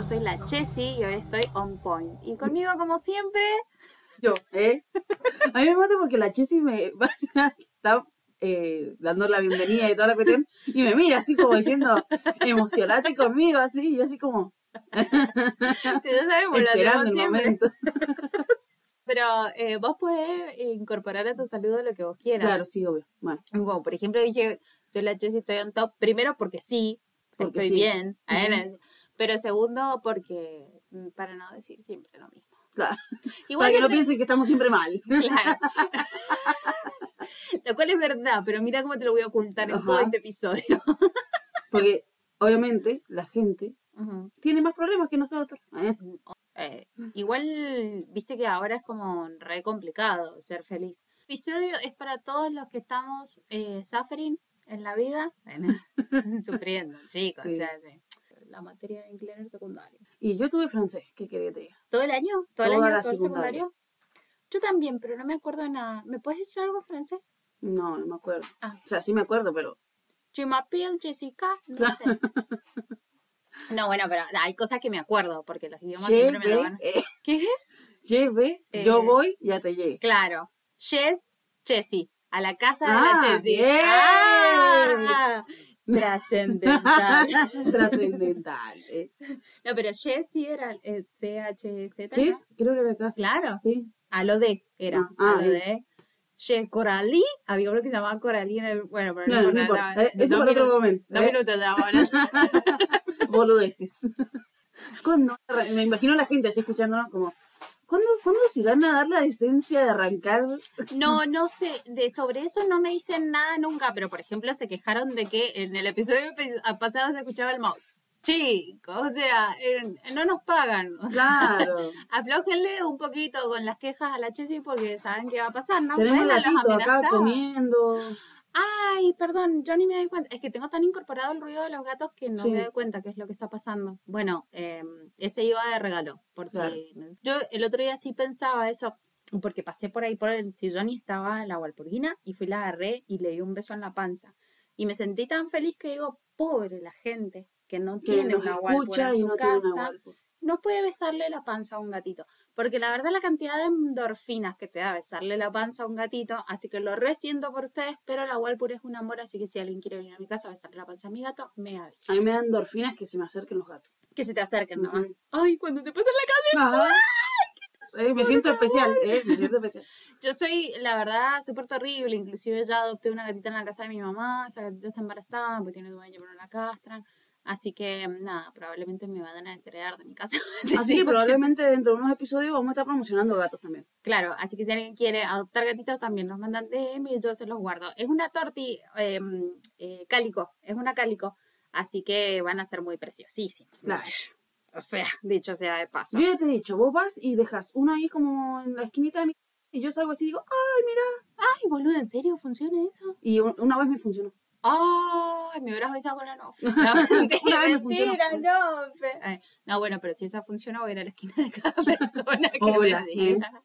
Yo soy la Chessy y hoy estoy on point. Y conmigo, como siempre, Yo, ¿eh? A mí me mata porque la Chessy me está eh, dando la bienvenida y toda la cuestión y me mira así como diciendo, emocionate conmigo, así, y yo así como si no sabemos, esperando el siempre. momento. Pero eh, vos podés incorporar a tu saludo lo que vos quieras. Claro, sí, obvio. Bueno, Como, por ejemplo, dije, soy la Chessy, estoy on top. Primero, porque sí, Porque estoy sí. bien. a Ujú. Pero segundo, porque mm, para no decir siempre lo mismo. claro. Igual Para que no piensen que estamos siempre mal. Claro. Lo cual es verdad, pero mira cómo te lo voy a ocultar en todo este episodio. Porque obviamente la gente tiene más problemas que nosotros. ¿eh? Eh, igual, viste que ahora es como re complicado ser feliz. El episodio es para todos los que estamos eh, suffering en la vida, sufriendo, chicos. Sí. O sea, sí. La materia de inglés en el secundario. Y yo tuve francés, ¿qué quería que te diga? ¿Todo el año? ¿Todo el Toda año? la ¿Todo el secundario? Yo también, pero no me acuerdo de nada. ¿Me puedes decir algo en francés? No, no me acuerdo. Ah. O sea, sí me acuerdo, pero Je m'appelle Jessica, no Claro. sé. No, bueno, pero hay cosas que me acuerdo, porque los idiomas je siempre me lo van. eh, ¿Qué es? Eh, yo voy, ya te llegué. Claro. Jess, Chessy. A la casa de Ah, la Chessy. bien. Ah, Trascendental. Trascendental. eh. No, pero Chessy era eh, C-H-Z. Chis, creo que era acá. Claro. Sí. A lo de era. Ah, a lo de. Che Coralí. Había uno que se llamaba Coralí en el. Bueno, pero No, no, no importa, importa. Eh, Eso para otro momento. Dos eh. minutos ya, bueno. Boludeces. ¿Cuándo? Me imagino la gente así escuchándonos como, ¿cuándo, ¿cuándo se van a dar la decencia de arrancar? No, no sé, de sobre eso no me dicen nada nunca, pero por ejemplo se quejaron de que en el episodio pasado se escuchaba el mouse. Chicos, o sea, eh, no nos pagan. O sea, Claro. aflójenle un poquito con las quejas a la Chessy porque saben qué va a pasar, ¿no? Tenemos gatito acá comiendo. Ay, perdón, yo ni me doy cuenta. Es que tengo tan incorporado el ruido de los gatos que no Sí. me doy cuenta qué es lo que está pasando. Bueno, eh, ese iba de regalo, por Claro. si... Yo el otro día sí pensaba eso, porque pasé por ahí por el sillón y estaba la Walpurgina y fui, la agarré y le di un beso en la panza. Y me sentí tan feliz que digo, pobre la gente que no Que tiene una Walpur en su no casa no puede besarle la panza a un gatito. Porque la verdad la cantidad de endorfinas que te da besarle la panza a un gatito, así que lo resiento por ustedes, pero la Walpur es un amor, así que si alguien quiere venir a mi casa a besarle la panza a mi gato, me avisa. A mí me dan endorfinas que se me acerquen los gatos. Que se te acerquen, ¿no? Ay, cuando te pasan la casa. Ajá. Eh, me siento especial, eh, me siento especial. Yo soy, la verdad, súper terrible. Inclusive ya adopté una gatita en la casa de mi mamá. Esa gatita está embarazada porque tiene dueño pero no la castran. Así que, nada, probablemente me van a desheredar de mi casa. Sí, Así que probablemente dentro de unos episodios vamos a estar promocionando gatos también. Claro, así que si alguien quiere adoptar gatitos, también nos mandan DM y yo se los guardo. Es una torti eh, eh, cálico, es una cálico, así que van a ser muy preciosísimos. Claro. O sea, dicho sea de paso. Yo ya te he dicho, vos vas y dejas uno ahí como en la esquinita de mi y yo salgo así y digo, ay, mira. Ay, boludo, ¿en serio funciona eso? Y un- una vez me funcionó. Ay, me hubieras besado con la. No, mentira, mentira. Ay, No, bueno, pero si esa funciona, voy a ir a la esquina de cada persona que Hola, me diga.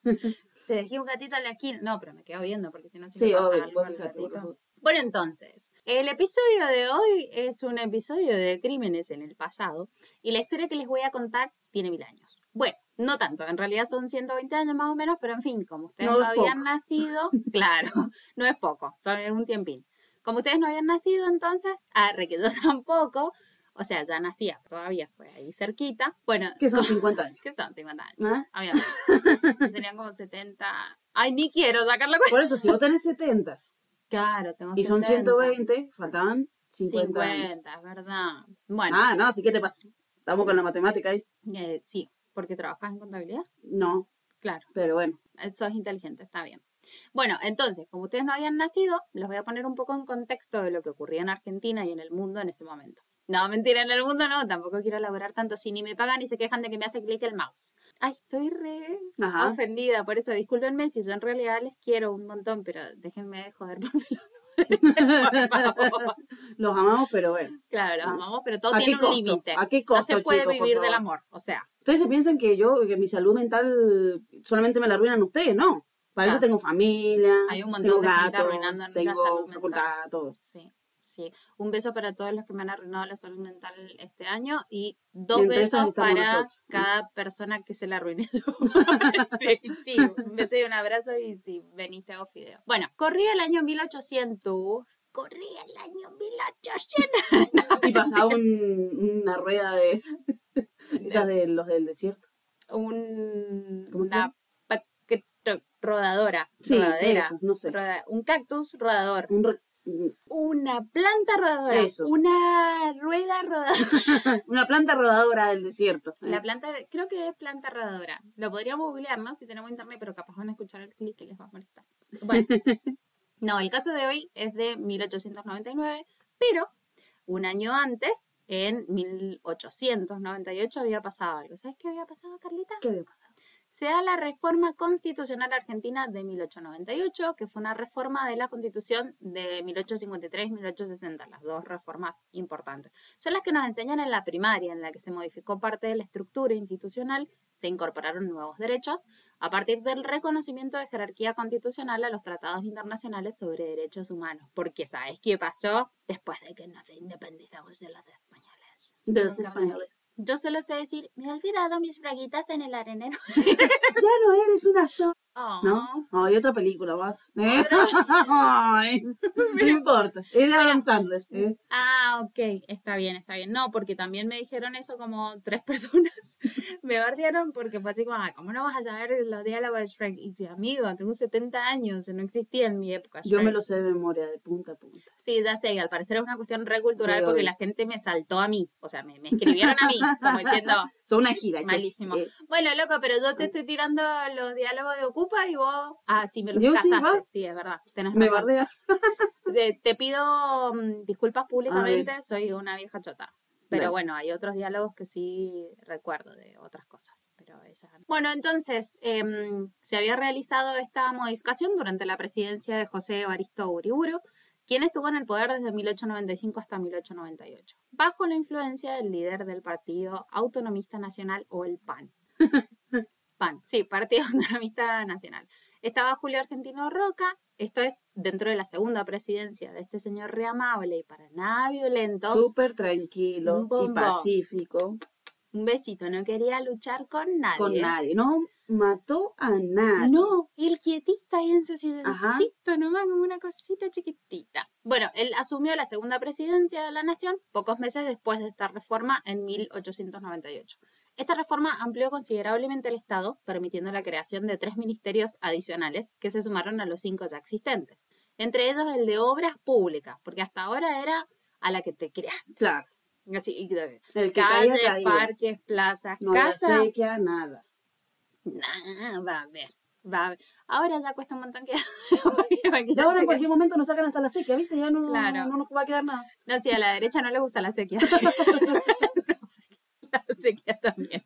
Te dejé un gatito en la esquina. No, pero me quedo viendo porque si no, si Sí, me pasa obvio, algo vos al fíjate, gatito. Bueno, entonces, el episodio de hoy es un episodio de crímenes en el pasado y la historia que les voy a contar tiene mil años. Bueno, no tanto, en realidad son 120 años más o menos, pero en fin, como ustedes No no, es habían poco. nacido, claro, no es poco, son un tiempín. Como ustedes no habían nacido entonces, ah, re que yo tampoco, o sea, ya nacía, todavía fue ahí cerquita. Bueno, Que son 50 años. ¿qué son 50 años? ¿Ah? Obviamente. Tenían como 70. Ay, ni quiero sacar la cuenta. Por eso, si vos tenés 70 Claro, tengo y son 70. 120, faltaban 50, años. 50, es verdad. Bueno, Ah, no, sí, ¿qué te pasa? Estamos con la matemática ahí. eh, sí, porque trabajas en contabilidad. No, Claro, pero bueno. eh, sos inteligente, está bien. Bueno, entonces, como ustedes no habían nacido, les voy a poner un poco en contexto de lo que ocurría en Argentina y en el mundo en ese momento. No, mentira, en el mundo no, tampoco quiero elaborar tanto. Si ni me pagan y se quejan de que me hace clic el mouse. Ay, estoy re Ajá. ofendida, por eso discúlpenme si yo en realidad les quiero un montón, pero déjenme de joder por. Los amamos, pero bueno. Claro, los Ah. amamos, pero todo ¿A tiene un límite. ¿A qué No se puede vivir del amor, o sea. Ustedes se piensan que yo, que mi salud mental solamente me la arruinan ustedes, ¿no? Para Claro. eso tengo familia, Hay un montón tengo de gente gatos, arruinando tengo salud facultad, todo. Sí. Sí, un beso para todos los que me han arruinado la salud mental este año y dos besos para nosotros. cada persona que se la arruiné yo. sí, sí, un beso y un abrazo y sí, veniste a Fideo. Bueno, corría el año 1800. Corría el año 1800. Y pasaba un- una rueda de. Esas de los del desierto. Un, ¿Cómo se una rodadora. Sí, rodadera. eso, no sé. roda- un cactus rodador. Un Una planta rodadora. Eso. Una rueda rodadora. una planta rodadora del desierto. La planta, creo que es planta rodadora. Lo podríamos googlear, ¿no? Si tenemos internet, pero capaz van a escuchar el clic y les va a molestar. Bueno, no, el caso de hoy es de 1899, pero un año antes, en 1898, había pasado algo. ¿Sabes qué había pasado, Carlita? ¿Qué había pasado? Se da la reforma constitucional argentina de 1898, que fue una reforma de la constitución de 1853-1860, las dos reformas importantes. Son las que nos enseñan en la primaria, en la que se modificó parte de la estructura institucional, se incorporaron nuevos derechos, a partir del reconocimiento de jerarquía constitucional a los tratados internacionales sobre derechos humanos. Porque ¿sabes qué pasó después de que nos independizamos de los españoles? De los españoles. Yo solo sé decir, me he olvidado mis braguitas en el arenero. Ya no eres una sola. Oh. ¿No? No, hay otra película más. ¿eh? No importa. Es de Adam Sandler. ¿eh? Ah, ok, está bien, está bien. No, porque también me dijeron eso como tres personas. me bardearon porque fue así como, "Ah, ¿cómo no vas a saber los diálogos de Shrek? Y yo, amigo, tengo 70 años, no existía en mi época. Yo me Shrek". lo sé de memoria, de punta a punta. Sí, ya sé, y al parecer es una cuestión re cultural Sí, porque la gente me saltó a mí. O sea, me, me escribieron a mí, como diciendo, Son una gira. Malísimo. Eh, bueno, loco, pero yo te estoy tirando los diálogos de Ocupa y vos, ah, sí, me los sí, casaste. Sí, es verdad, tenés me razón. bardea. Te, te pido mm, disculpas públicamente, soy una vieja chota. Pero bueno, hay otros diálogos que sí recuerdo de otras cosas. Pero esas... Bueno, entonces em, se había realizado esta modificación durante la presidencia de José Evaristo Uriburu, quien estuvo en el poder desde 1895 hasta 1898, bajo la influencia del líder del Partido Autonomista Nacional o el PAN. PAN, sí, Partido Autonomista Nacional. Estaba Julio Argentino Roca, esto es dentro de la segunda presidencia de este señor re amable y para nada violento. Súper tranquilo y pacífico. Un besito, no quería luchar con nadie. Con nadie. No mató a nadie. No, el quietito ahí en su Ajá. silloncito nomás, como una cosita chiquitita. Bueno, él asumió la segunda presidencia de la nación pocos meses después de esta reforma en 1898. Esta reforma amplió considerablemente el Estado, permitiendo la creación de tres ministerios adicionales que se sumaron a los cinco ya existentes. Entre ellos el de obras públicas, porque hasta ahora era a la que te creaste. Claro. Así, y El que calles, parques, plazas, No casas. sequía, nada. Nah, va a ver, va a ver. Ahora ya cuesta un montón que... Y ahora en cualquier momento nos sacan hasta la sequía, ¿viste? Ya no, Claro. no nos va a quedar nada. No, sí, a la derecha no le gusta la sequía. la sequía también.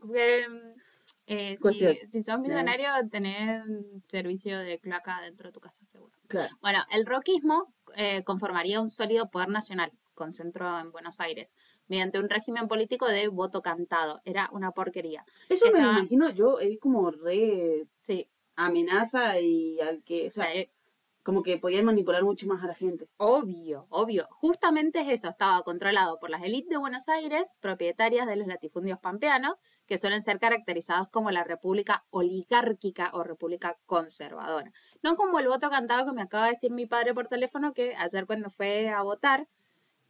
Porque, eh, si, si sos millonario, tenés un servicio de cloaca dentro de tu casa, seguro. Claro. Bueno, el roquismo eh, conformaría un sólido poder nacional, con centro en Buenos Aires, mediante un régimen político de voto cantado. Era una porquería. Eso me lo imagino yo, es como re Sí, amenaza y al que, o sea, como que podían manipular mucho más a la gente. Obvio, obvio. Justamente es eso, estaba controlado por las élites de Buenos Aires, propietarias de los latifundios pampeanos, que suelen ser caracterizados como la república oligárquica o república conservadora. No como el voto cantado que me acaba de decir mi padre por teléfono, que ayer cuando fue a votar,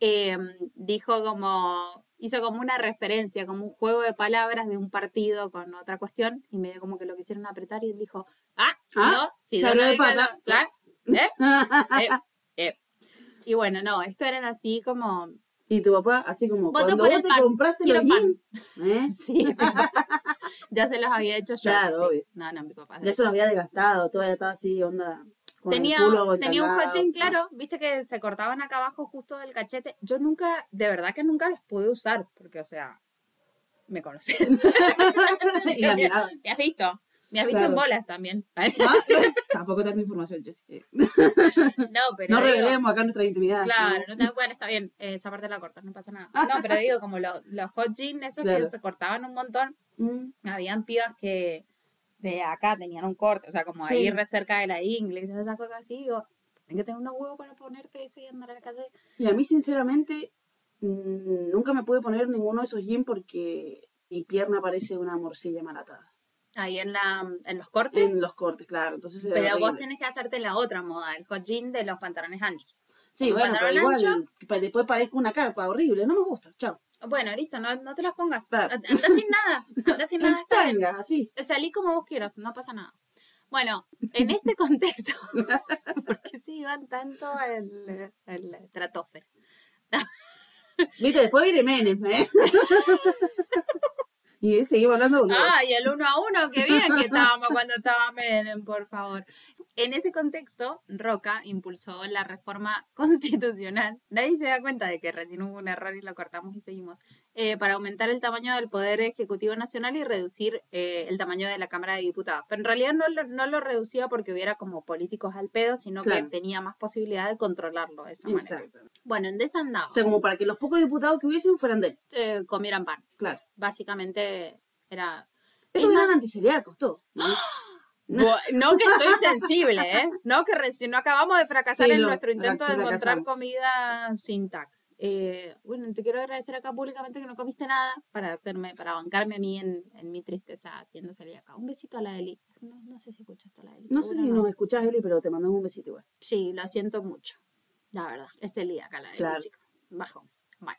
eh, dijo como, hizo como una referencia, como un juego de palabras de un partido con otra cuestión, y medio como que lo quisieron apretar y él dijo, ah, Ah, no, si yo no digo ¿eh? Eh, eh. Y bueno, no, esto eran así como. y tu papá, así como, Voto cuando por vos el te pan, compraste los pan. ¿eh? Sí. ya se los había hecho yo. Claro, sí. obvio. No, no, mi papá. Ya se los había desgastado, todavía estaba así, onda. Tenía, tenía un hotchain claro, viste que se cortaban acá abajo justo del cachete. Yo nunca, de verdad que nunca los pude usar, porque, o sea, me mirada. Me has visto. Me has visto en bolas también. Tampoco tanta información, Jessy. No, pero. No digo- revelemos acá nuestra intimidad. Claro, ¿no? no te- bueno, está bien, eh, esa parte la cortas, no pasa nada. No, pero digo, como lo- los hot jeans, esos Claro. que se cortaban un montón, Mm, habían pibas que de acá tenían un corte, o sea, como Sí. ahí re cerca de la ingle, y esas cosas así, digo, Tienes que tener unos huevos para ponerte eso y andar a la calle. Y a mí, sinceramente, mm, nunca me pude poner ninguno de esos jeans porque mi pierna parece una morcilla malatada. Ahí en, la, en los cortes. En los cortes, claro. Entonces pero vos tenés que hacerte la otra moda, el hot jean de los pantalones anchos. Sí, bueno, pero igual, pa- después parezco una carpa horrible. No me gusta, chao. Bueno, listo, no, no te las pongas. Anda sin nada. Anda sin nada, está bien. Tanga, así. Salí como vos quieras, no pasa nada. Bueno, en este contexto, ¿por qué se iban tanto el, el tratofe? Viste, después viene Menem, ¿eh? y seguimos hablando de boludeces. Ah, y el uno a uno, qué bien que estábamos cuando estaba Menem, por favor. En ese contexto, Roca impulsó la reforma constitucional. Nadie se da cuenta de que recién hubo un error y lo cortamos y seguimos. eh, para aumentar el tamaño del Poder Ejecutivo Nacional y reducir eh, el tamaño de la Cámara de Diputados. Pero en realidad no lo, no lo reducía porque hubiera como políticos al pedo, sino Claro. que tenía más posibilidad de controlarlo de esa manera. Exacto. Bueno, en desandado, O sea, como para que los pocos diputados que hubiesen fueran de él. eh, comieran pan. Claro. Básicamente era Estos Es eran anticelíacos, todo. ¿no? No que estoy sensible, ¿eh? No que recién no acabamos de fracasar Sí, en no, nuestro intento de encontrar comida sin TAC. Eh, bueno, te quiero agradecer acá públicamente que no comiste nada para hacerme, para bancarme a mí en, en mi tristeza haciendo acá. Un besito a la Eli. No, no sé si escuchaste a la Eli. No sé si nos escuchás, Eli, pero te mandamos un besito igual. Sí, lo siento mucho. La verdad. Es el día acá la Eli, Claro. chicos. Bajón. Bueno.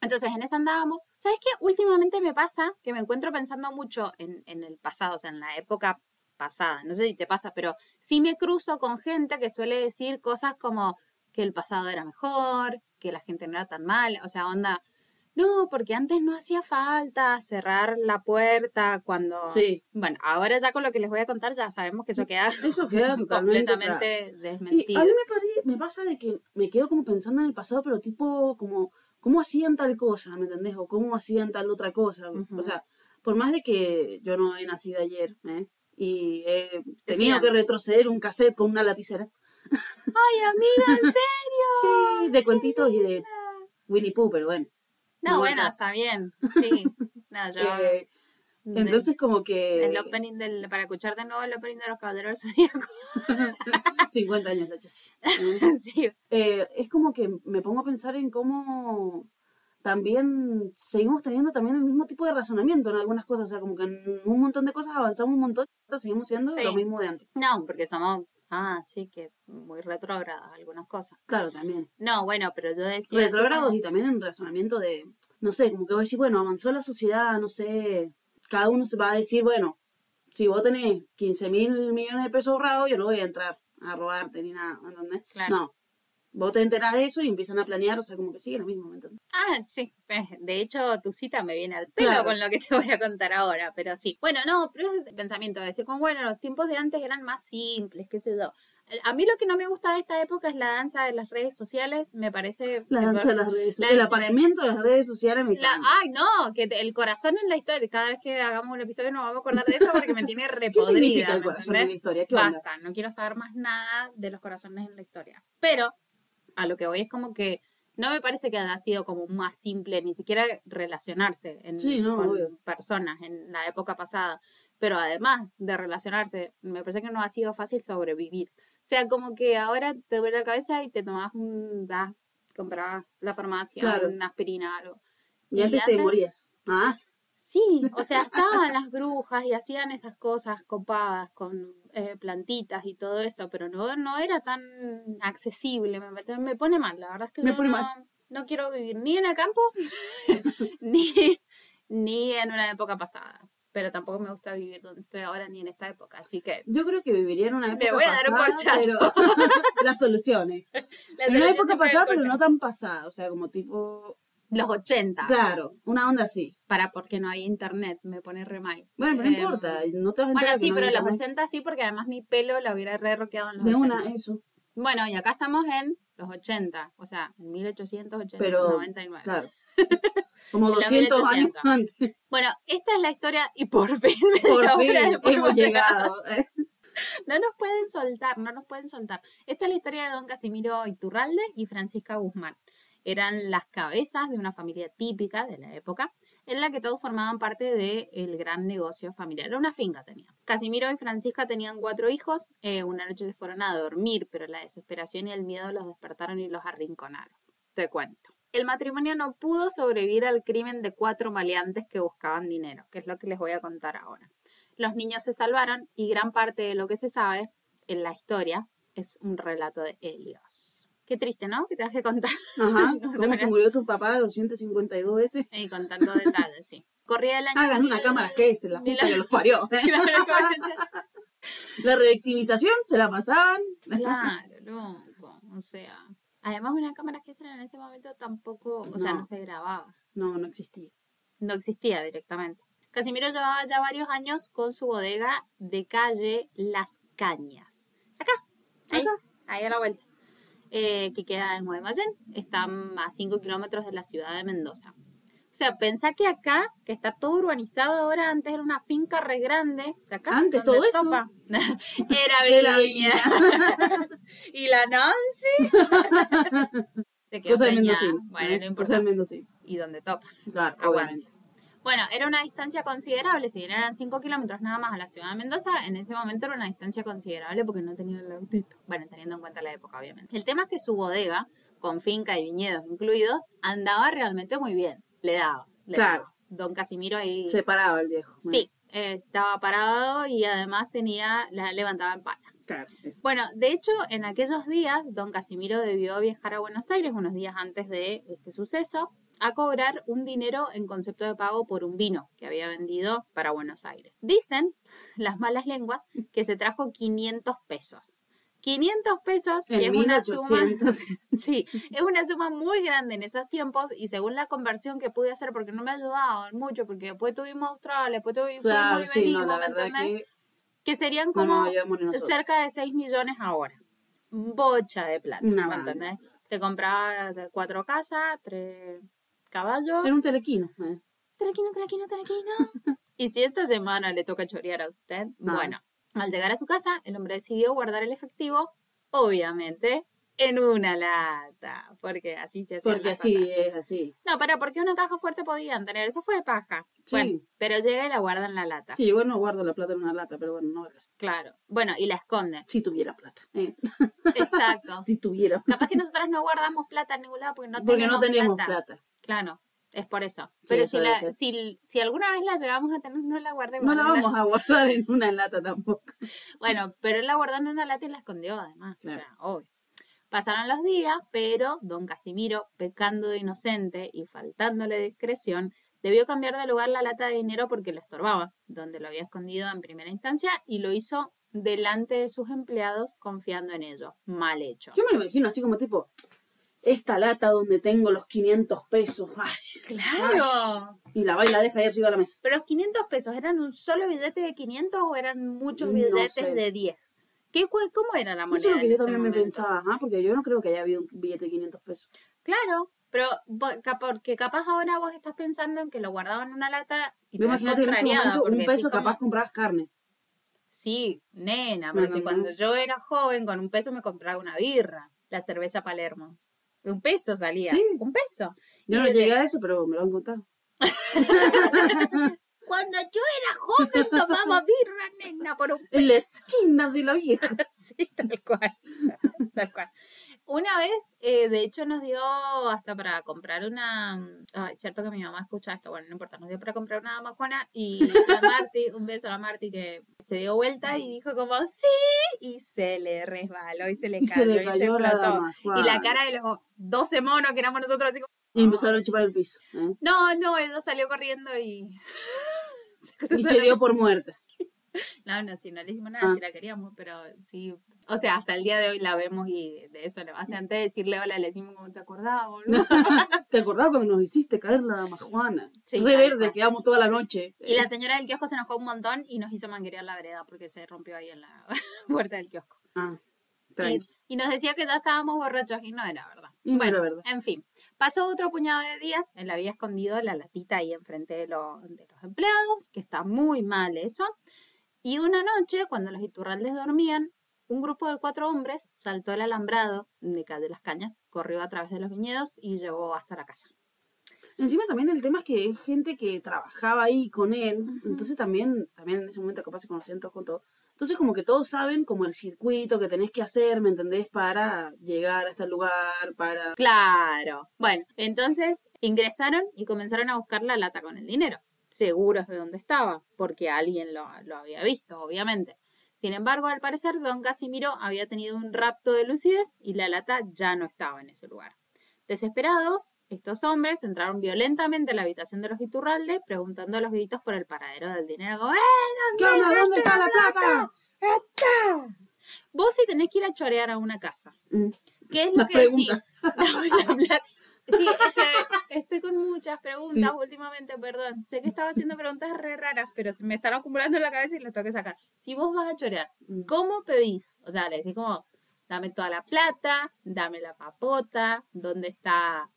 Entonces, en esa andábamos. ¿Sabes qué? Últimamente me pasa que me encuentro pensando mucho en, en el pasado, o sea, en la época pasada. No sé si te pasa, pero sí me cruzo con gente que suele decir cosas como que el pasado era mejor, que la gente no era tan mal. O sea, onda. No, porque antes no hacía falta cerrar la puerta cuando... Sí. Bueno, ahora ya con lo que les voy a contar ya sabemos que eso queda Eso queda completamente Y desmentido. a mí me, pare- me pasa de que me quedo como pensando en el pasado, pero tipo como, ¿cómo hacían tal cosa? ¿Me entendés? O ¿cómo hacían tal otra cosa? Ujú. O sea, por más de que yo no he nacido ayer, ¿eh? Y he tenido que retroceder un cassette con una lapicera. Ay, amiga, ¿en serio? Sí, de cuentitos y de Winnie Pooh, pero bueno. No, No, bueno, esas. está bien. Sí. No, yo. Eh, entonces como que... el opening del. Para escuchar de nuevo el opening de los Caballeros del Zodíaco. 50 años la sí. eh, es como que me pongo a pensar en cómo también seguimos teniendo también el mismo tipo de razonamiento en algunas cosas, o sea, como que en un montón de cosas avanzamos un montón, seguimos siendo Sí. lo mismo de antes. No, porque somos. Ah, sí, que muy retrógradas algunas cosas. Claro, también. No, bueno, pero yo decía. Retrógrados como- y también en razonamiento de, no sé, como que voy a decir, bueno, avanzó la sociedad, no sé, cada uno se va a decir, bueno, si vos tenés 15 mil millones de pesos ahorrados, yo no voy a entrar a robarte ni nada, ¿me entendés? Claro. No. Vos te enterás de eso y empiezan a planear, o sea, como que sigue lo mismo, ¿me? Ah, sí. Eh, De hecho, tu cita me viene al pelo Claro. con lo que te voy a contar ahora, pero sí. Bueno, no, pero es el pensamiento de decir, como bueno, los tiempos de antes eran más simples, qué sé yo. A mí lo que no me gusta de esta época es la danza de las redes sociales, me parece... La danza de las redes sociales, el apareamiento de las redes sociales me la- ay, no, que te- el corazón en la historia. Cada vez que hagamos un episodio nos vamos a acordar de esto porque me tiene ¿Qué repodrida. significa el ¿me corazón en la historia? ¿Qué onda? Basta, no quiero saber más nada de los corazones en la historia. Pero a lo que voy es como que no me parece que haya sido como más simple ni siquiera relacionarse en, Sí, no, con obvio. personas en la época pasada. Pero además de relacionarse, me parece que no ha sido fácil sobrevivir. O sea, como que ahora te duele la cabeza y te tomas un... Das, comprabas la farmacia, Claro. una aspirina, algo. Y antes te morías. Ah, Sí, o sea, estaban las brujas y hacían esas cosas copadas con eh, plantitas y todo eso, pero no, no era tan accesible. Me, me- me pone mal, la verdad es que Me no, pone no- mal. no quiero vivir ni en el campo ni, ni en una época pasada. Pero tampoco me gusta vivir donde estoy ahora ni en esta época. Así que yo creo que viviría en una época voy a dar un pasada, corchazo. pero- las soluciones. En una época pasada, pero no tan pasada. O sea, como tipo... Los 80. Claro, una onda así. Para porque no hay internet, me pone re mal. Bueno, pero no Em, importa. No te vas a Bueno, sí, no pero los internet. 80 sí, porque además mi pelo lo hubiera re roqueado en los De 80. una, eso. Bueno, y acá estamos en los 80, o sea, en 1899. Pero, claro. Como En los 200 años 1800. antes. Bueno, esta es la historia y por fin, Por fin hemos llegado. ¿eh? No nos pueden soltar, no nos pueden soltar. Esta es la historia de don Casimiro Iturralde y Francisca Guzmán. Eran las cabezas de una familia típica de la época. en la que todos formaban parte del gran negocio familiar. Una finca tenía. Casimiro y Francisca tenían cuatro hijos. Eh, una noche se fueron a dormir, pero la desesperación y el miedo los despertaron y los arrinconaron. Te cuento. El matrimonio no pudo sobrevivir al crimen de cuatro maleantes que buscaban dinero, que es lo que les voy a contar ahora. Los niños se salvaron y gran parte de lo que se sabe en la historia es un relato de Helios. Qué triste, ¿no? Que te has que contar. Ajá. ¿Cómo se murió tu papá 252 veces? Y contando detalles, sí. Corría el año. Hagan una cámara que la puta que los parió. La revictimización se la pasaban. Claro, loco. O sea. Además, una cámara que en ese momento tampoco, o sea, No. no se grababa. No, no existía. no existía directamente. Casimiro llevaba ya varios años con su bodega de calle Las Cañas. Acá, ahí, Acá. ahí a la vuelta. Eh, que queda en Guaymallén. Está a 5 kilómetros de la ciudad de Mendoza. O sea, pensá que acá, que está todo urbanizado ahora, antes era una finca re grande. O sea, acá Antes todo esto. topa, era viña. y la Nancy. Se quedó Cosa de. Bueno, ¿eh? no Cosa importa. de mendocino. Y donde topa. Claro, Aguante. obviamente. Bueno, era una distancia considerable, si bien eran 5 kilómetros nada más a la ciudad de Mendoza, en ese momento era una distancia considerable porque no tenían el autito. Bueno, teniendo en cuenta la época, obviamente. El tema es que su bodega, con finca y viñedos incluidos, andaba realmente muy bien. Le daba. le Claro. daba. Don Casimiro ahí. Se paraba el viejo. Sí, estaba parado y además tenía, la levantaba en pala. Claro. Bueno, de hecho, en aquellos días, don Casimiro debió viajar a Buenos Aires, unos días antes de este suceso, a cobrar un dinero en concepto de pago por un vino que había vendido para Buenos Aires. Dicen las malas lenguas que se trajo 500 pesos. 500 pesos que es una suma 1800. Sí, es una suma muy grande en esos tiempos y según la conversión que pude hacer, porque no me ayudaban mucho, porque después tuvimos Australia, después tuvimos Claro, fuimos y sí, no, venimos, que Que serían como cerca de 6 millones ahora. Bocha de plata, ¿me entendés? Te compraba cuatro casas, tres caballos. Era un telequino. ¿eh? Telequino, telequino, telequino. y si esta semana le toca chorear a usted, Ah. bueno, al llegar a su casa, el hombre decidió guardar el efectivo, obviamente, en una lata, porque así se hacía. Porque así es, así. No, pero porque una caja fuerte podían tener, eso fue de paja. Sí. Bueno, pero llega y la guarda en la lata. Sí, yo no guardo la plata en una lata, pero bueno, no hagas. Claro. Bueno, y la esconde. Si tuviera plata. ¿eh? Exacto. Si tuviera. Capaz que nosotros no guardamos plata en ningún lado porque no Porque tenemos no teníamos plata. plata. Claro, es por eso. Sí, Pero eso si, la, si, si alguna vez la llegamos a tener, no la guardemos. No la vamos a guardar en una lata tampoco. Bueno, pero él la guardó en una lata y la escondió además. Claro. O sea, obvio. Pasaron los días, pero don Casimiro, pecando de inocente y faltándole discreción, debió cambiar de lugar la lata de dinero porque le estorbaba, donde lo había escondido en primera instancia, y lo hizo delante de sus empleados confiando en ello. Mal hecho. Yo me lo imagino así como tipo, esta lata donde tengo los 500 pesos. ¡ay! ¡Claro! ¡ay! Y la va y la deja ahí arriba de la mesa. Pero los 500 pesos, ¿eran un solo billete de 500 o eran muchos No billetes sé. de 10? ¿Qué, ¿Cómo era la moneda? Eso es lo que yo también me pensaba, ajá, porque yo no creo que haya habido un billete de 500 pesos. Claro, pero porque capaz ahora vos estás pensando en que lo guardaban en una lata y te Imagínate que en ese momento un peso como- capaz comprabas carne. Sí, nena, pero si no. cuando yo era joven con un peso me compraba una birra, la cerveza Palermo. Un peso salía. Sí. Un peso. Yo Y no llegué a eso, pero me lo han contado. Cuando yo era joven tomaba birra, nena, por un En la esquina de la vieja. Sí, tal cual. Tal cual. Una vez, eh, de hecho, nos dio hasta para comprar una. Ay, cierto que mi mamá escucha esto, bueno, no importa, nos dio para comprar una damajona y la Marti, un beso a la Marti que se dio vuelta y dijo como sí, y se le resbaló y se le Y cayó se le y la explotó. Y la cara de los 12 monos que éramos nosotros así como. Y empezaron a chupar el piso. ¿eh? No, no, ella salió corriendo y. se Y se dio por muerta. No, no, sí, no le hicimos nada, Ah. sí la queríamos, pero sí. O sea, hasta el día de hoy la vemos y de eso, o sea, antes de decirle hola le decimos como te acordabas, boludo. ¿Te acordás cuando nos hiciste caer la dama Juana? Sí, Re verde, quedamos toda la noche. Y la señora del kiosco se enojó un montón y nos hizo manguerear la vereda porque se rompió ahí en la puerta del kiosco. Ah, Y, y nos decía que ya estábamos borrachos y no era verdad. Y no era verdad. En fin, pasó otro puñado de días, él había escondido la latita ahí enfrente de, lo- de los empleados, que está muy mal eso. Y una noche, cuando los iturraldes dormían, un grupo de cuatro hombres saltó el alambrado de, de las cañas, corrió a través de los viñedos y llegó hasta la casa. Encima también el tema es que es gente que trabajaba ahí con él, entonces también, también en ese momento capaz se conocían todos todo. Entonces como que todos saben como el circuito que tenés que hacer, ¿me entendés? Para llegar a este lugar, para... Claro. Bueno, entonces ingresaron y comenzaron a buscar la lata con el dinero. Seguros de dónde estaba, porque alguien lo, lo había visto, obviamente. Sin embargo, al parecer, don Casimiro había tenido un rapto de lucidez y la lata ya no estaba en ese lugar. Desesperados, estos hombres entraron violentamente a la habitación de los Iturralde, preguntando a los gritos por el paradero del dinero. Como, "¡Eh, ¿Qué onda? ¿Dónde está la plata? Vos si tenés que ir a chorear a una casa, Mm, ¿qué es lo Las que decís? preguntas. Plata. Sí, es que estoy con muchas preguntas últimamente, perdón. Sé que estaba haciendo preguntas re raras, pero se me están acumulando en la cabeza y las tengo que sacar. Si vos vas a chorear, Mm. ¿cómo pedís? O sea, le decís como, dame toda la plata, dame la papota, ¿dónde está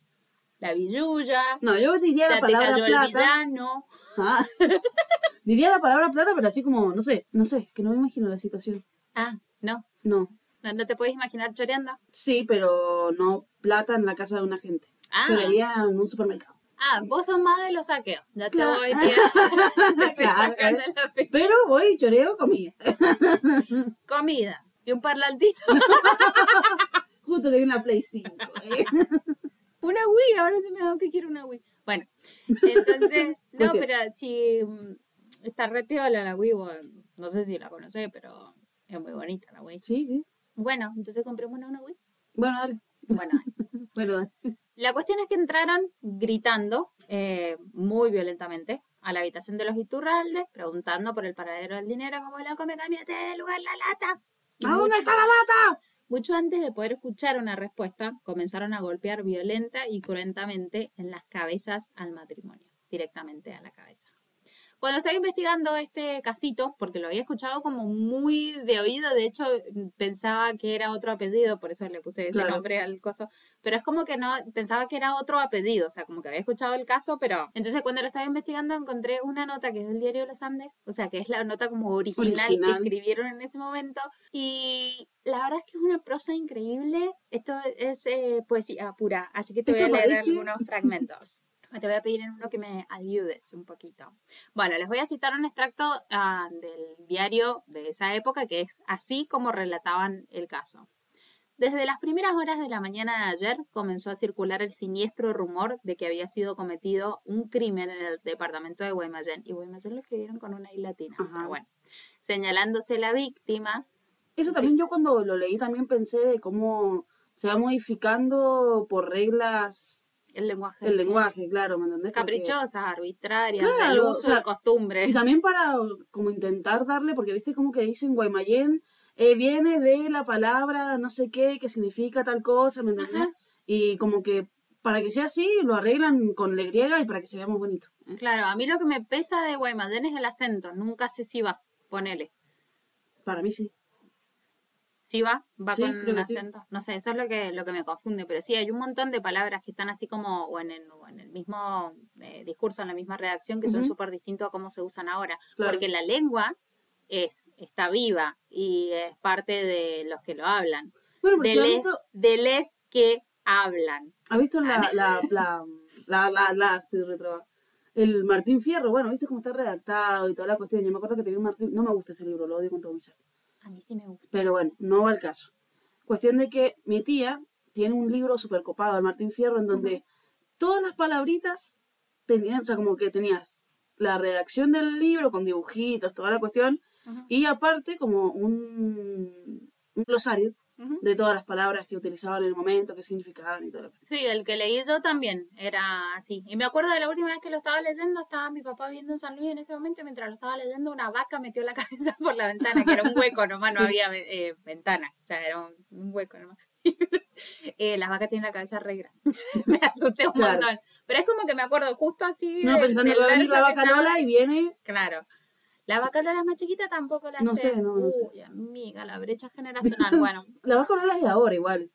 la billulla? No, yo diría la Ya te palabra cayó el plata. vidano. Ah. diría la palabra plata, pero así como, no sé, no sé, que no me imagino la situación. Ah, no. No. ¿No, no te puedes imaginar choreando? Sí, pero no plata en la casa de una gente. Ah. Diría en un supermercado. Ah, vos sos más de los saqueos. Ya te Claro. voy te Claro, ¿eh? Pero voy y choreo comida. Comida. Y un parlantito. Justo que hay una Play 5. ¿eh? Una Wii, ahora sí me da que quiero una Wii. Bueno, entonces, no, pero si mm, está re piola la Wii, bueno, no sé si la conocés, pero es muy bonita la Wii. Sí, sí. Bueno, entonces compremos una Wii. Bueno, dale. Bueno, Bueno, dale. la cuestión es que entraron gritando eh, muy violentamente a la habitación de los Iturraldes, preguntando por el paradero del dinero, como loco me cambiaste de lugar la lata. Y ¿A dónde mucho- está la lata? Mucho antes de poder escuchar una respuesta, comenzaron a golpear violenta y cruentamente en las cabezas al matrimonio, directamente a la cabeza. Cuando estaba investigando este casito, porque lo había escuchado como muy de oído, de hecho pensaba que era otro apellido, por eso le puse ese Claro. nombre al coso, pero es como que no, pensaba que era otro apellido, o sea, como que había escuchado el caso, pero entonces cuando lo estaba investigando encontré una nota que es del diario de los Andes, o sea, que es la nota como original, Original. que escribieron en ese momento, y la verdad es que es una prosa increíble, esto es eh, poesía pura, así que te voy a ¿Esto leer parece? algunos fragmentos. Te voy a pedir en uno que me ayudes un poquito. Bueno, les voy a citar un extracto ah, del diario de esa época que es así como relataban el caso. Desde las primeras horas de la mañana de ayer comenzó a circular el siniestro rumor de que había sido cometido un crimen en el departamento de Guaymallén. Y Guaymallén lo escribieron con una I latina. Ajá. Pero bueno, señalándose la víctima. Eso Sí. también yo cuando lo leí también pensé de cómo se va modificando por reglas El lenguaje. el sí. lenguaje, claro, ¿me entendés? Porque- Caprichosas, arbitrarias, Claro, del o uso sea, de costumbre. Y también para como intentar darle, porque viste como que dicen Guaymallén, eh, viene de la palabra no sé qué, que significa tal cosa, ¿me entendés? Ajá. Y como que para que sea así, lo arreglan con le griega y para que se vea más bonito. ¿eh? Claro, a mí lo que me pesa de Guaymallén es el acento. Nunca sé si va. Ponele. Para mí sí. ¿Sí va? ¿Va Sí, con un sí. acento? No sé, eso es lo que, lo que me confunde. Pero sí, hay un montón de palabras que están así como, o en el, o en el mismo eh, discurso, en la misma redacción, que son súper distintos a cómo se usan ahora. Claro. Porque la lengua es, está viva y es parte de los que lo hablan. Bueno, De les, visto, de les que hablan. has visto la, la, la, la, la, la- se retraba. el Martín Fierro, bueno, viste cómo está redactado y toda la cuestión. Yo me acuerdo que tenía un Martín, no me gusta ese libro, lo odio con todo mi ser. A mí sí me gusta. Pero bueno, no va al caso. Cuestión de que mi tía tiene un libro súper copado, el Martín Fierro, en donde todas las palabritas tenían, o sea, como que tenías la redacción del libro con dibujitos, toda la cuestión, y aparte como un, un glosario Ujú. de todas las palabras que utilizaban en el momento, qué significaban y toda la cuestión. Sí, el que leí yo también era así. Y me acuerdo de la última vez que lo estaba leyendo, estaba mi papá viendo en San Luis en ese momento, y mientras lo estaba leyendo, una vaca metió la cabeza por la ventana, que era un hueco nomás, no Sí. había eh, ventana, o sea, era un, un hueco nomás. eh, las vacas tienen la cabeza re grande. me asusté un Claro. montón. Pero es como que me acuerdo justo así. No, pensando que va a venir la que vaca estaba- Lola y viene... Claro. La vaca Lola es más chiquita, tampoco la No sé. sé, no, no sé. Uy, amiga, la brecha generacional. Bueno, La vaca Lola es de ahora igual,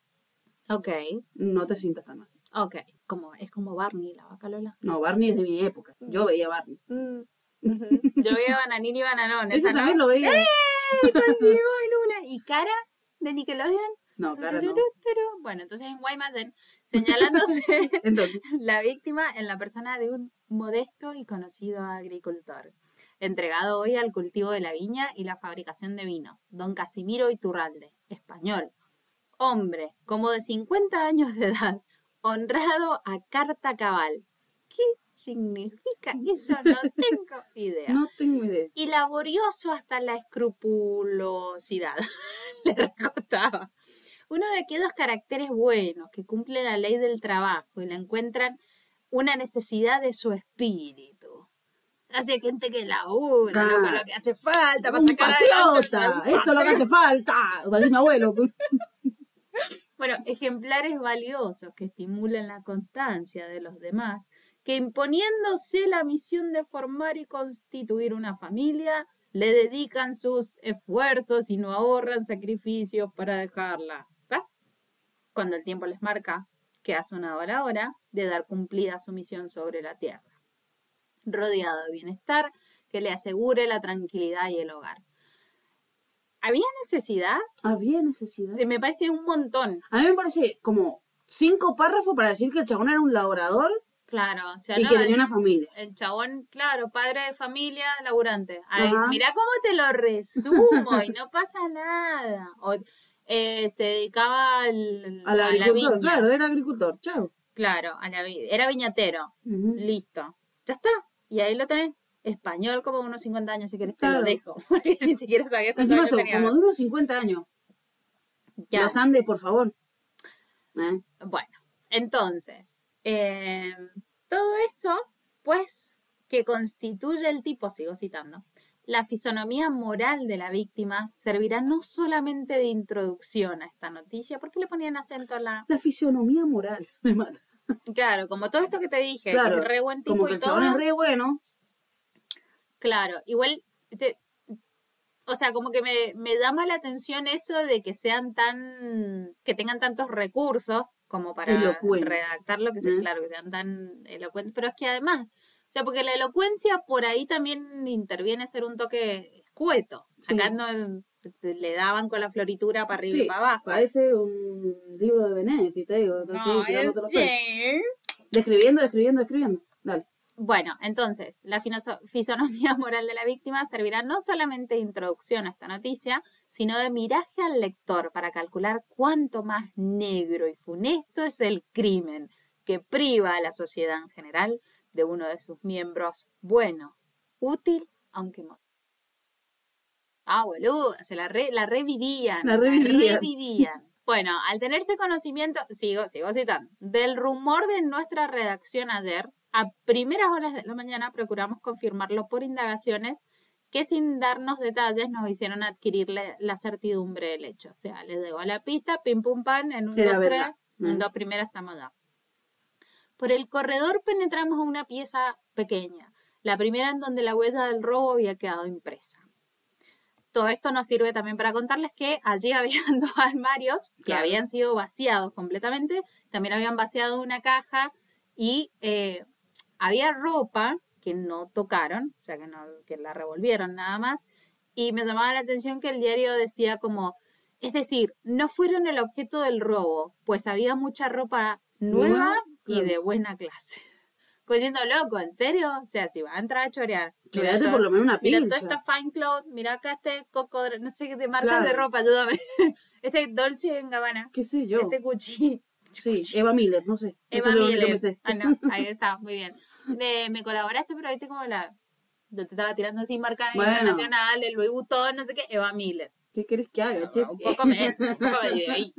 ok, no te sientas tan mal. ok. Como, es como Barney, la vaca Lola. No, Barney es de mi época, yo veía Barney. Yo veía Bananín y Bananón. Eso también ¿no? lo veía. ¡Eh! Coincidimos en una. ¿Y Cara de Nickelodeon? No, claro, no. Bueno, entonces en Guaymallén, señalándose Entonces, la víctima en la persona de un modesto y conocido agricultor, entregado hoy al cultivo de la viña y la fabricación de vinos, don Casimiro Iturralde, español, hombre como de 50 años de edad, honrado a carta cabal. ¿Qué significa eso? No tengo idea. no tengo idea. Y laborioso hasta la escrupulosidad. Le recostaba. Uno de aquellos caracteres buenos que cumple la ley del trabajo y le encuentran una necesidad de su espíritu. Hace gente que labura, loco, lo que hace falta para Un sacar patriota, eso es lo que hace falta. Parece mi abuelo. Bueno, ejemplares valiosos que estimulan la constancia de los demás, que imponiéndose la misión de formar y constituir una familia, le dedican sus esfuerzos y no ahorran sacrificios para dejarla. ¿Va? Cuando el tiempo les marca que ha sonado la hora de dar cumplida su misión sobre la tierra. Rodeado de bienestar que le asegure la tranquilidad y el hogar. ¿Había necesidad? Había necesidad. Me parece un montón. A mí me parece como cinco párrafos para decir que el chabón era un laborador Claro, o sea, y no, que tenía una familia. el chabón, claro, padre de familia, laburante. Ay, mirá cómo te lo resumo y no pasa nada. O, eh, se dedicaba al- Al a la agricultor, viña. claro, era agricultor. Chao. Claro, a la era viñatero. Listo. Ya está. Y ahí lo tenés. Español como unos 50 años, si querés te Claro. lo dejo. Porque ni siquiera sabía cuántos Encima años tenía. como de unos 50 años. Ya. Los Andes, por favor. ¿Eh? Bueno, entonces, eh, todo eso, pues, que constituye el tipo, sigo citando, la fisonomía moral de la víctima servirá no solamente de introducción a esta noticia, ¿por qué le ponían acento a la...? La fisionomía moral. Me mata. Claro, como todo esto que te dije, Claro, es re buen tipo Como que y el todo. es re bueno. Claro, igual, te- o sea, como que me, me da mala atención eso de que sean tan, que tengan tantos recursos como para Elocuentes. redactar lo que sea, ¿Mm? claro, que sean tan elocuentes, pero es que además, o sea, porque la elocuencia por ahí también interviene ser un toque escueto. Sí. Acá no le daban con la floritura para arriba y para abajo. parece un libro de Benedetti, te digo. No, los sí. Describiendo, describiendo, describiendo. Dale. Bueno, entonces, la fisonomía moral de la víctima servirá no solamente de introducción a esta noticia, sino de miraje al lector para calcular cuánto más negro y funesto es el crimen que priva a la sociedad en general de uno de sus miembros bueno, útil, aunque. Ah, boludo, se la, re- la revivían. La revivían. revivían. Bueno, al tenerse conocimiento, sigo, sigo citando, del rumor de nuestra redacción ayer, a primeras horas de la mañana procuramos confirmarlo por indagaciones que sin darnos detalles nos hicieron adquirir la, la certidumbre del hecho. O sea, les llegó la pista, pim pum pan, en un Era dos, tres, en Mm. dos primeras estamos ya. Por el corredor penetramos a una pieza pequeña, la primera en donde la huella del robo había quedado impresa. Todo esto nos sirve también para contarles que allí habían dos armarios que Claro. habían sido vaciados completamente, también habían vaciado una caja y eh, había ropa que no tocaron, o sea, que, no, que la revolvieron nada más, y me llamaba la atención que el diario decía como, es decir, no fueron el objeto del robo, pues había mucha ropa nueva Nueva, y de buena clase. Pues diciendo, loco, ¿en serio? O sea, si va a entrar a chorear. mira Choreate todo- por lo menos una Mira pincha. toda esta fine cloth, mira acá este cocodrilo, no sé qué de marcas Claro. de ropa, ayúdame. Este Dolce en Gabbana, ¿Qué sé yo? este Gucci. Sí, Eva Miller, no sé. Eva que Miller. sé. Ah, no, ahí está, muy bien. Me, me colaboraste, pero viste como la. Yo te estaba tirando así marca Bueno. internacional, el Louis Vuitton, no sé qué, Eva Miller. ¿Qué querés que haga, un Chessy? poco menos, un poco de ahí.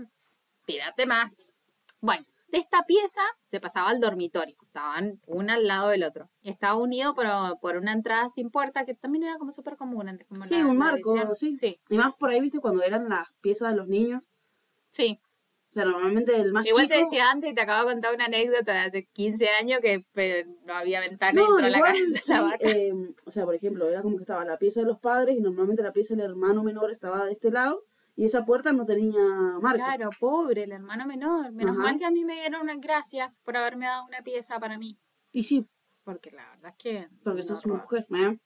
Tírate más. Bueno, de esta pieza se pasaba al dormitorio. Estaban una al lado del otro. Estaba unido por, por una entrada sin puerta que también era como súper común antes. Como Sí, la- un marco, sí. Sí, Y más por ahí, viste, cuando eran las piezas de los niños. sí. O sea, normalmente el más Igual chico... te decía antes y te acabo de contar una anécdota de hace 15 años que pero no había ventana No, dentro de la casa de sí, la vaca. eh, o sea, por ejemplo, era como que estaba la pieza de los padres y normalmente la pieza del hermano menor estaba de este lado y esa puerta no tenía marca. Claro, pobre, el hermano menor. Menos Ajá. mal que a mí me dieron unas gracias por haberme dado una pieza para mí. Y sí, Porque la verdad es que. porque no sos roba. mujer, ¿eh?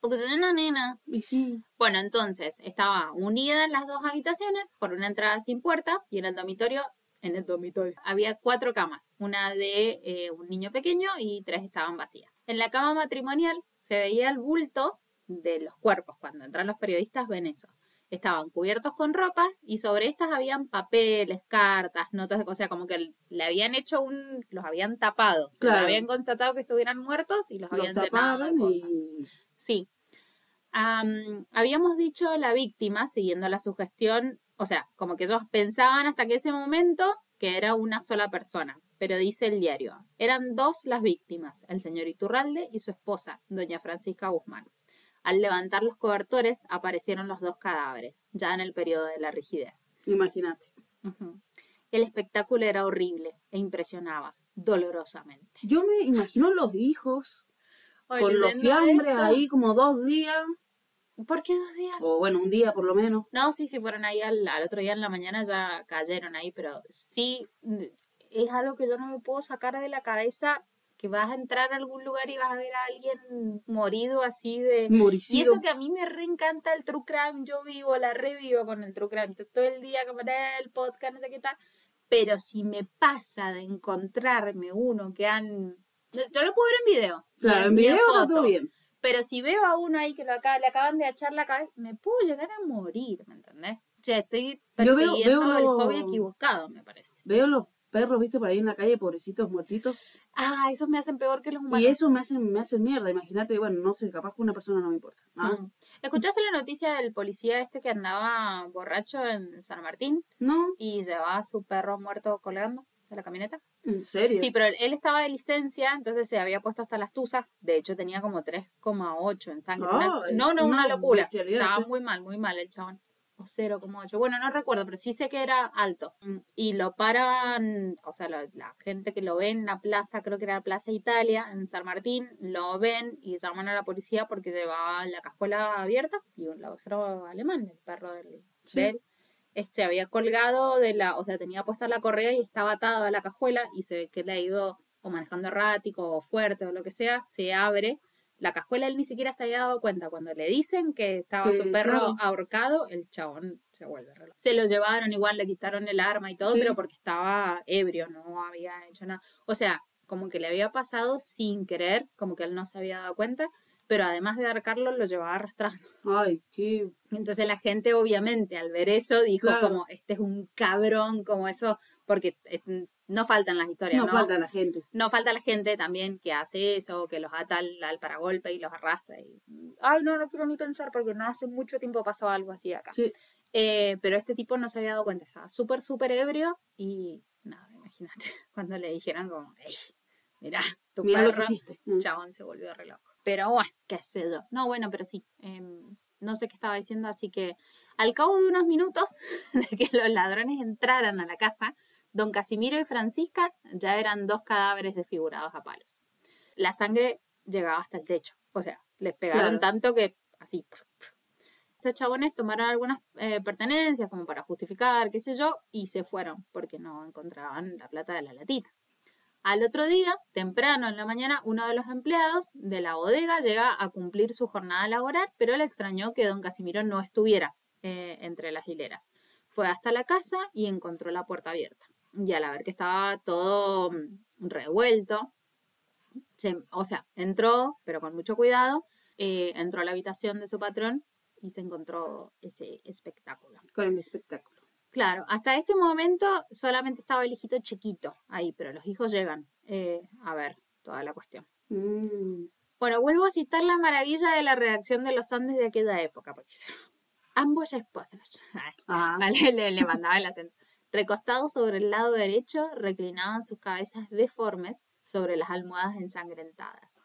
Porque soy una nena. Y sí. Bueno, entonces estaba unida las dos habitaciones por una entrada sin puerta y en el dormitorio, en el dormitorio, había cuatro camas, una de eh, un niño pequeño y tres estaban vacías. En la cama matrimonial se veía el bulto de los cuerpos. Cuando entran los periodistas ven eso. Estaban cubiertos con ropas y sobre estas habían papeles, cartas, notas de cosas, como que le habían hecho un, los habían tapado, Claro. habían constatado que estuvieran muertos y los, Los habían llenado de cosas. y... Sí. Am, habíamos dicho la víctima, siguiendo la sugestión, o sea, como que ellos pensaban hasta que ese momento que era una sola persona, pero dice el diario, eran dos las víctimas, el señor Iturralde y su esposa, doña Francisca Guzmán. Al levantar los cobertores aparecieron los dos cadáveres, ya en el periodo de la rigidez. Imagínate. El espectáculo era horrible e impresionaba dolorosamente. Yo me imagino los hijos con los fiambres esto- ahí como dos días, ¿Por qué dos días? o bueno, un día por lo menos. No, sí, si fueron ahí al, al otro día en la mañana ya cayeron ahí, pero sí mm, es algo que yo no me puedo sacar de la cabeza que vas a entrar a algún lugar y vas a ver a alguien morido así de... Y Moricido. eso que a mí me reencanta el true crime, yo vivo, la revivo con el true crime, to- todo el día me el podcast, no sé qué tal, pero si me pasa de encontrarme uno que han... Yo lo puedo ver en video. Claro, en video foto. todo bien. Pero si veo a uno ahí que lo acaba, le acaban de echar la cabeza, me puedo llegar a morir, ¿me entendés? Che, estoy Yo veo- persiguiendo veo el lo- hobby equivocado, me parece. Veo los perros, viste, por ahí en la calle, pobrecitos, muertitos. Ah, esos me hacen peor que los humanos. Y eso me hace, me hace mierda. Imagínate, bueno, no sé, capaz que una persona no me importa. Ah, Mm. ¿Escuchaste la noticia del policía este que andaba borracho en San Martín No, y llevaba a su perro muerto colgando de la camioneta? en serio. Sí, pero él- estaba de licencia, entonces se había puesto hasta las tuzas. De hecho, tenía como 3,8 en sangre. Una- no, no, una una locura. Estaba muy mal, muy mal el chabón. O 0,8. Bueno, no recuerdo, pero sí sé que era alto. Mm, Y lo paran, o sea, la, la gente que lo ve en la plaza, creo que era Plaza Italia, en San Martín, lo ven y llaman a la policía porque llevaba la cajuela abierta y un ovejero alemán, el perro del, Sí. este había colgado de la, o sea, tenía puesta la correa y estaba atado a la cajuela y se ve que le ha ido o manejando errático o fuerte o lo que sea, se abre la cajuela, él ni siquiera se había dado cuenta. Cuando le dicen que estaba su perro claro. ahorcado, el chabón se vuelve reloj. Se lo llevaron igual, le quitaron el arma y todo, Sí. pero porque estaba ebrio, no había hecho nada. O sea, como que le había pasado sin querer, como que él no se había dado cuenta, pero además de ahorcarlo, lo llevaba arrastrando. Ay, qué... Entonces la gente obviamente al ver eso dijo Claro. como, este es un cabrón, como eso, porque eh, no faltan las historias, No ¿no? falta la gente. No falta la gente también que hace eso, que los ata al, al paragolpe y los arrastra. Y, Ay, no, no quiero ni pensar porque no hace mucho tiempo pasó algo así acá. Sí. Eh, pero este tipo no se había dado cuenta, estaba súper, súper ebrio y nada, imagínate, cuando le dijeron como, hey, mirá, tu Mira lo que perro", hiciste. Mm. chabón se volvió re loco. Pero bueno, qué sé yo. No, bueno, pero sí. em, no sé qué estaba diciendo, así que al cabo de unos minutos de que los ladrones entraran a la casa, don Casimiro y Francisca ya eran dos cadáveres desfigurados a palos. La sangre llegaba hasta el techo. O sea, les pegaron Claro. tanto que así. Estos chabones tomaron algunas eh, pertenencias como para justificar, qué sé yo, y se fueron porque no encontraban la plata de la latita. Al otro día, temprano en la mañana, uno de los empleados de la bodega llega a cumplir su jornada laboral, pero le extrañó que don Casimiro no estuviera eh, entre las hileras. Fue hasta la casa y encontró la puerta abierta. Y al ver que estaba todo mm, revuelto, se- o sea, entró, pero con mucho cuidado, eh, entró a la habitación de su patrón y se encontró ese espectáculo. Con el espectáculo. Claro, hasta este momento solamente estaba el hijito chiquito ahí, pero los hijos llegan eh, a ver toda la cuestión. Mm. Bueno, vuelvo a citar la maravilla de la redacción de los Andes de aquella época, porque ambos esposos. Ah, Vale, le, le mandaba el acento. Recostados sobre el lado derecho, reclinaban sus cabezas deformes sobre las almohadas ensangrentadas.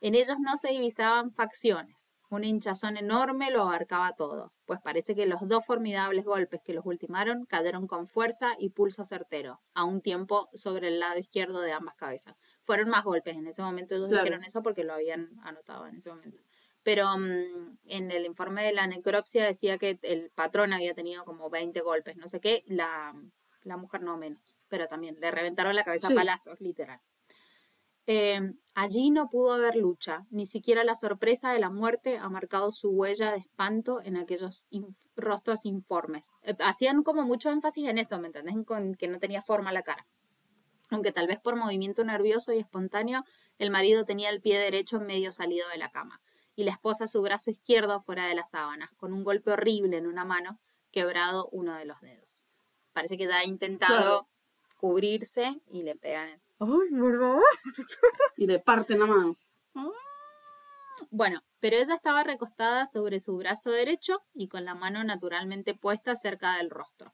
En ellos no se divisaban facciones. Una hinchazón enorme lo abarcaba todo, pues parece que los dos formidables golpes que los ultimaron cayeron con fuerza y pulso certero, a un tiempo sobre el lado izquierdo de ambas cabezas. Fueron más golpes en ese momento, ellos Claro. dijeron eso porque lo habían anotado en ese momento. Pero mm, en el informe de la necropsia decía que el patrón había tenido como 20 golpes, no sé qué, la, la mujer no menos, pero también le reventaron la cabeza Sí. a palazos, literal. Eh, allí no pudo haber lucha, ni siquiera la sorpresa de la muerte ha marcado su huella de espanto en aquellos in- rostros informes. Eh, hacían como mucho énfasis en eso, ¿me entendés? En con- que no tenía forma la cara. Aunque tal vez por movimiento nervioso y espontáneo, el marido tenía el pie derecho medio salido de la cama, y la esposa su brazo izquierdo fuera de las sábanas, con un golpe horrible en una mano, quebrado uno de los dedos. Parece que ya ha intentado Claro. cubrirse y le pegan. ¡Ay, por favor! Y le parten la mano. Bueno, pero ella estaba recostada sobre su brazo derecho y con la mano naturalmente puesta cerca del rostro.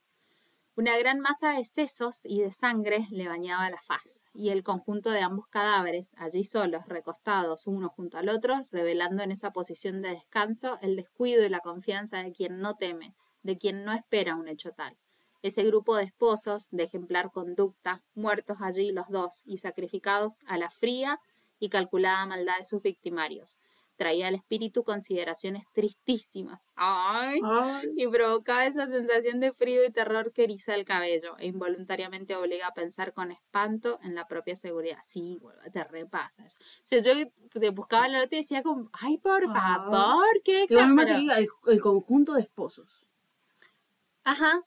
Una gran masa de sesos y de sangre le bañaba la faz, y el conjunto de ambos cadáveres, allí solos, recostados uno junto al otro, revelando en esa posición de descanso el descuido y la confianza de quien no teme, de quien no espera un hecho tal. Ese grupo de esposos, de ejemplar conducta, muertos allí los dos y sacrificados a la fría y calculada maldad de sus victimarios, traía al espíritu consideraciones tristísimas. ¡Ay! Ay, y provocaba esa sensación de frío y terror que eriza el cabello e involuntariamente obliga a pensar con espanto en la propia seguridad. Sí, te repasa eso. O sea, yo te buscaba la nota y decía como, ay, por Ah. favor, qué exagerado. el conjunto de esposos. Ajá.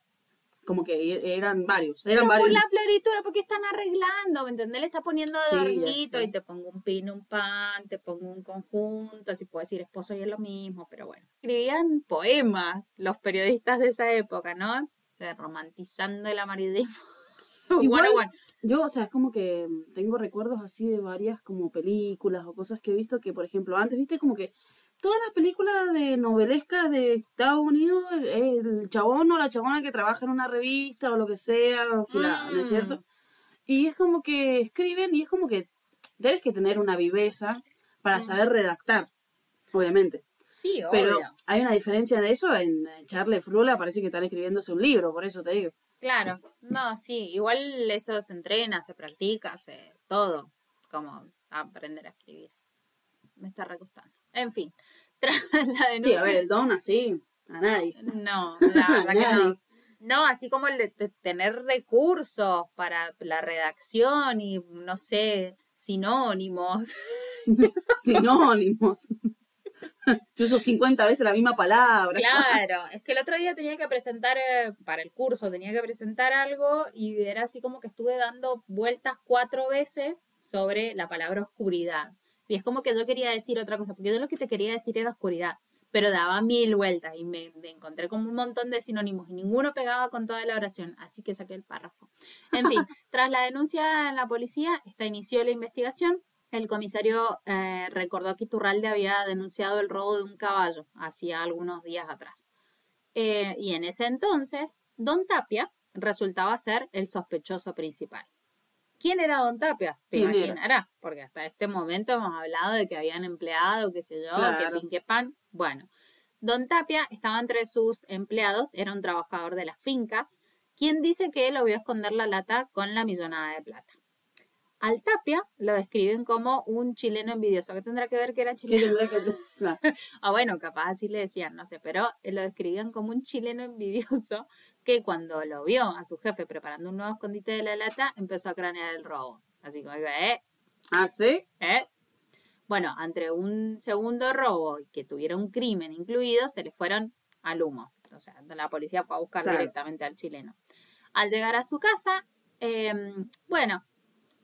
Como que e- eran varios. Eran varios. la floritura, porque están arreglando, ¿me entendés? Le está poniendo Sí, adornito sé. y te pongo un pin, un pan, te pongo un conjunto, así puedo decir esposo y es lo mismo, pero bueno. Escribían poemas los periodistas de esa época, ¿no? O sea, romantizando el amarillismo. Igual- bueno, bueno. Yo, o sea, es como que mm, tengo recuerdos así de varias como películas o cosas que he visto que, por ejemplo, antes, viste, como que todas las películas de novelescas de Estados Unidos, el chabón o la chabona que trabaja en una revista o lo que sea, o ¿no es Mm. cierto? Y es como que escriben y es como que tienes que tener una viveza para saber redactar, obviamente. Sí, Pero obvio. hay una diferencia de eso en Charlie Frula, parece que están escribiéndose un libro, por eso te digo. Claro. No, sí, igual eso se entrena, se practica, se todo, como aprender a escribir. Me está recostando. En fin, tras la denuncia. Sí, a ver, el don así, a nadie. No, la verdad que no. Nadie. No, así como el de te- tener recursos para la redacción y, no sé, sinónimos. Sinónimos. Yo uso 50 veces la misma palabra. Claro, es que el otro día tenía que presentar, eh, para el curso, tenía que presentar algo y era así como que estuve dando vueltas cuatro veces sobre la palabra oscuridad. Y es como que yo quería decir otra cosa, porque yo lo que te quería decir era oscuridad, pero daba mil vueltas y me, me encontré con un montón de sinónimos y ninguno pegaba con toda la oración, así que saqué el párrafo. En fin, tras la denuncia en la policía, esta inició la investigación. El comisario eh, recordó que Iturralde había denunciado el robo de un caballo hacía algunos días atrás. Eh, y en ese entonces, Don Tapia resultaba ser el sospechoso principal. ¿Quién era Don Tapia? Te imaginarás, porque hasta este momento hemos hablado de que habían empleado, qué sé yo, que Claro. pin, que pan. Bueno, Don Tapia estaba entre sus empleados, era un trabajador de la finca, quien dice que lo vio esconder la lata con la millonada de plata. Al Tapia lo describen como un chileno envidioso. ¿Qué tendrá que ver que era ¿Qué chileno? que-. Ah, bueno, capaz así le decían, no sé, pero lo describían como un chileno envidioso que cuando lo vio a su jefe preparando un nuevo escondite de la lata, empezó a cranear el robo. Así como, eh, ¿Ah, sí? eh. Bueno, entre un segundo robo y que tuviera un crimen incluido, se le fueron al humo. O sea, la policía fue a buscar Claro. directamente al chileno. Al llegar a su casa, em, bueno,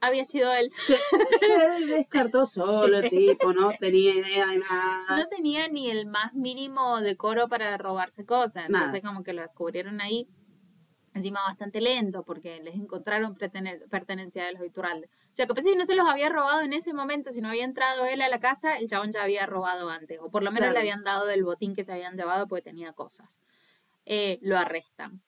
había sido él. Se, se descartó solo el tipo, no tenía idea de nada. no tenía ni el más mínimo decoro para robarse cosas. Nada. Entonces, como que lo descubrieron ahí, encima bastante lento, porque les encontraron pertenencia de los Iturralde. O sea, que pensé que no se los había robado en ese momento, si no había entrado él a la casa, el chabón ya había robado antes, o por lo menos Claro. le habían dado del botín que se habían llevado porque tenía cosas. Eh, lo arrestan.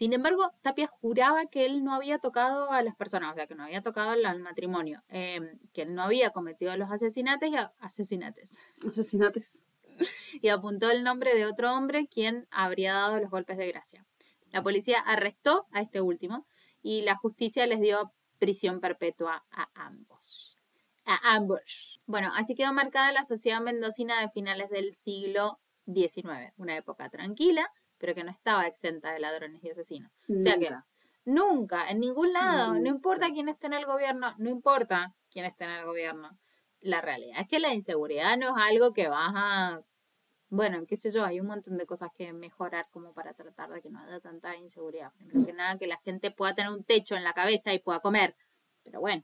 Sin embargo, Tapia juraba que él no había tocado a las personas, o sea, que no había tocado al, matrimonio, eh, que él no había cometido los asesinatos y a- asesinatos Asesinatos. y apuntó el nombre de otro hombre quien habría dado los golpes de gracia. La policía arrestó a este último y la justicia les dio prisión perpetua a ambos. A ambos. Bueno, así quedó marcada la sociedad mendocina de finales del siglo XIX, una época tranquila, pero que no estaba exenta de ladrones y asesinos. O sea que Nunca. Nunca, en ningún lado, no Nunca. importa quién esté en el gobierno, no importa. quien esté en el gobierno. La realidad es que la inseguridad no es algo que vas a... Bueno, qué sé yo, hay un montón de cosas que mejorar como para tratar de que no haya tanta inseguridad. Primero que nada, que la gente pueda tener un techo en la cabeza y pueda comer. Pero bueno,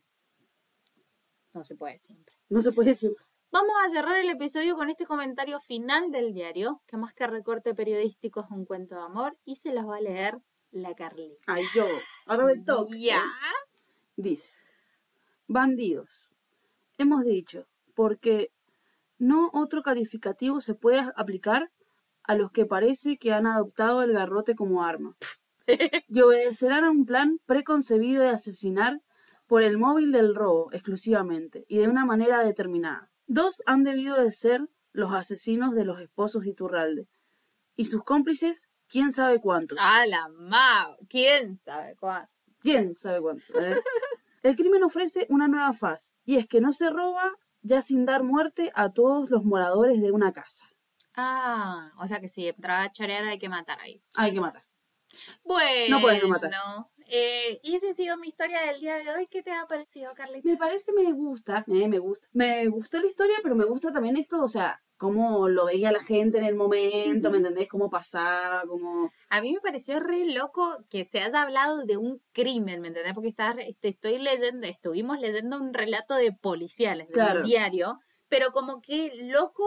no se puede siempre. No se puede decir. Vamos a cerrar el episodio con este comentario final del diario, que más que recorte periodístico es un cuento de amor, y se las va a leer la Carlita. Ay, yo. Ahora me toca. Ya. Dice, bandidos. Hemos dicho, porque no otro calificativo se puede aplicar a los que parece que han adoptado el garrote como arma. Y obedecerán a un plan preconcebido de asesinar por el móvil del robo exclusivamente y de una manera determinada. Dos han debido de ser los asesinos de los esposos Iturralde. Y sus cómplices, quién sabe cuántos. A la ma, ¿quién sabe cuánto? ¿Quién sabe cuánto? eh? El crimen ofrece una nueva faz, y es que no se roba ya sin dar muerte a todos los moradores de una casa. Ah, o sea que si entraba a chorear hay que matar ahí. Hay que matar. Bueno, No puedes no matar. Eh, y esa ha sido mi historia del día de hoy. ¿Qué te ha parecido, Carlita? Me parece, me gusta, eh, me gusta. Me gustó la historia, pero me gusta también esto, o sea, cómo lo veía la gente en el momento, ¿me entendés? Cómo pasaba, cómo... A mí me pareció re loco que se haya hablado de un crimen, ¿me entendés? Porque re- te estoy leyendo, estuvimos leyendo un relato de policiales, de Claro. un diario, pero como que loco,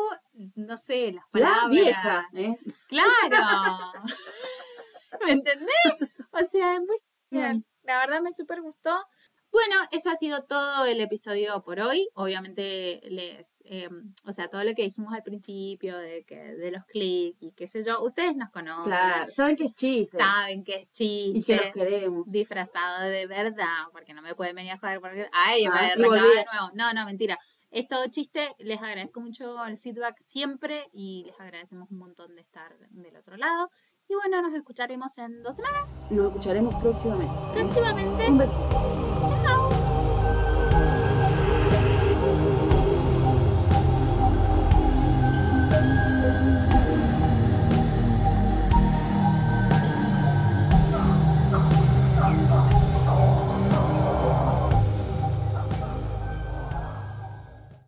no sé, las La palabras. vieja, ¿eh? ¡Claro! ¿Me entendés? O sea, es muy. Bien. La verdad me súper gustó. Bueno, eso ha sido todo el episodio por hoy. Obviamente, les, eh, o sea, todo lo que dijimos al principio de que de los clics y qué sé yo, ustedes nos conocen, Claro, saben que es chiste. saben que es Y que los chiste, queremos. disfrazado de verdad, porque no me pueden venir a joder porque, ay, Ah, me de nuevo. No, no, mentira. Es todo chiste, les agradezco mucho el feedback siempre y les agradecemos un montón de estar del otro lado. Y bueno, nos escucharemos en dos semanas. Nos escucharemos próximamente. Próximamente. Un besito. Chao.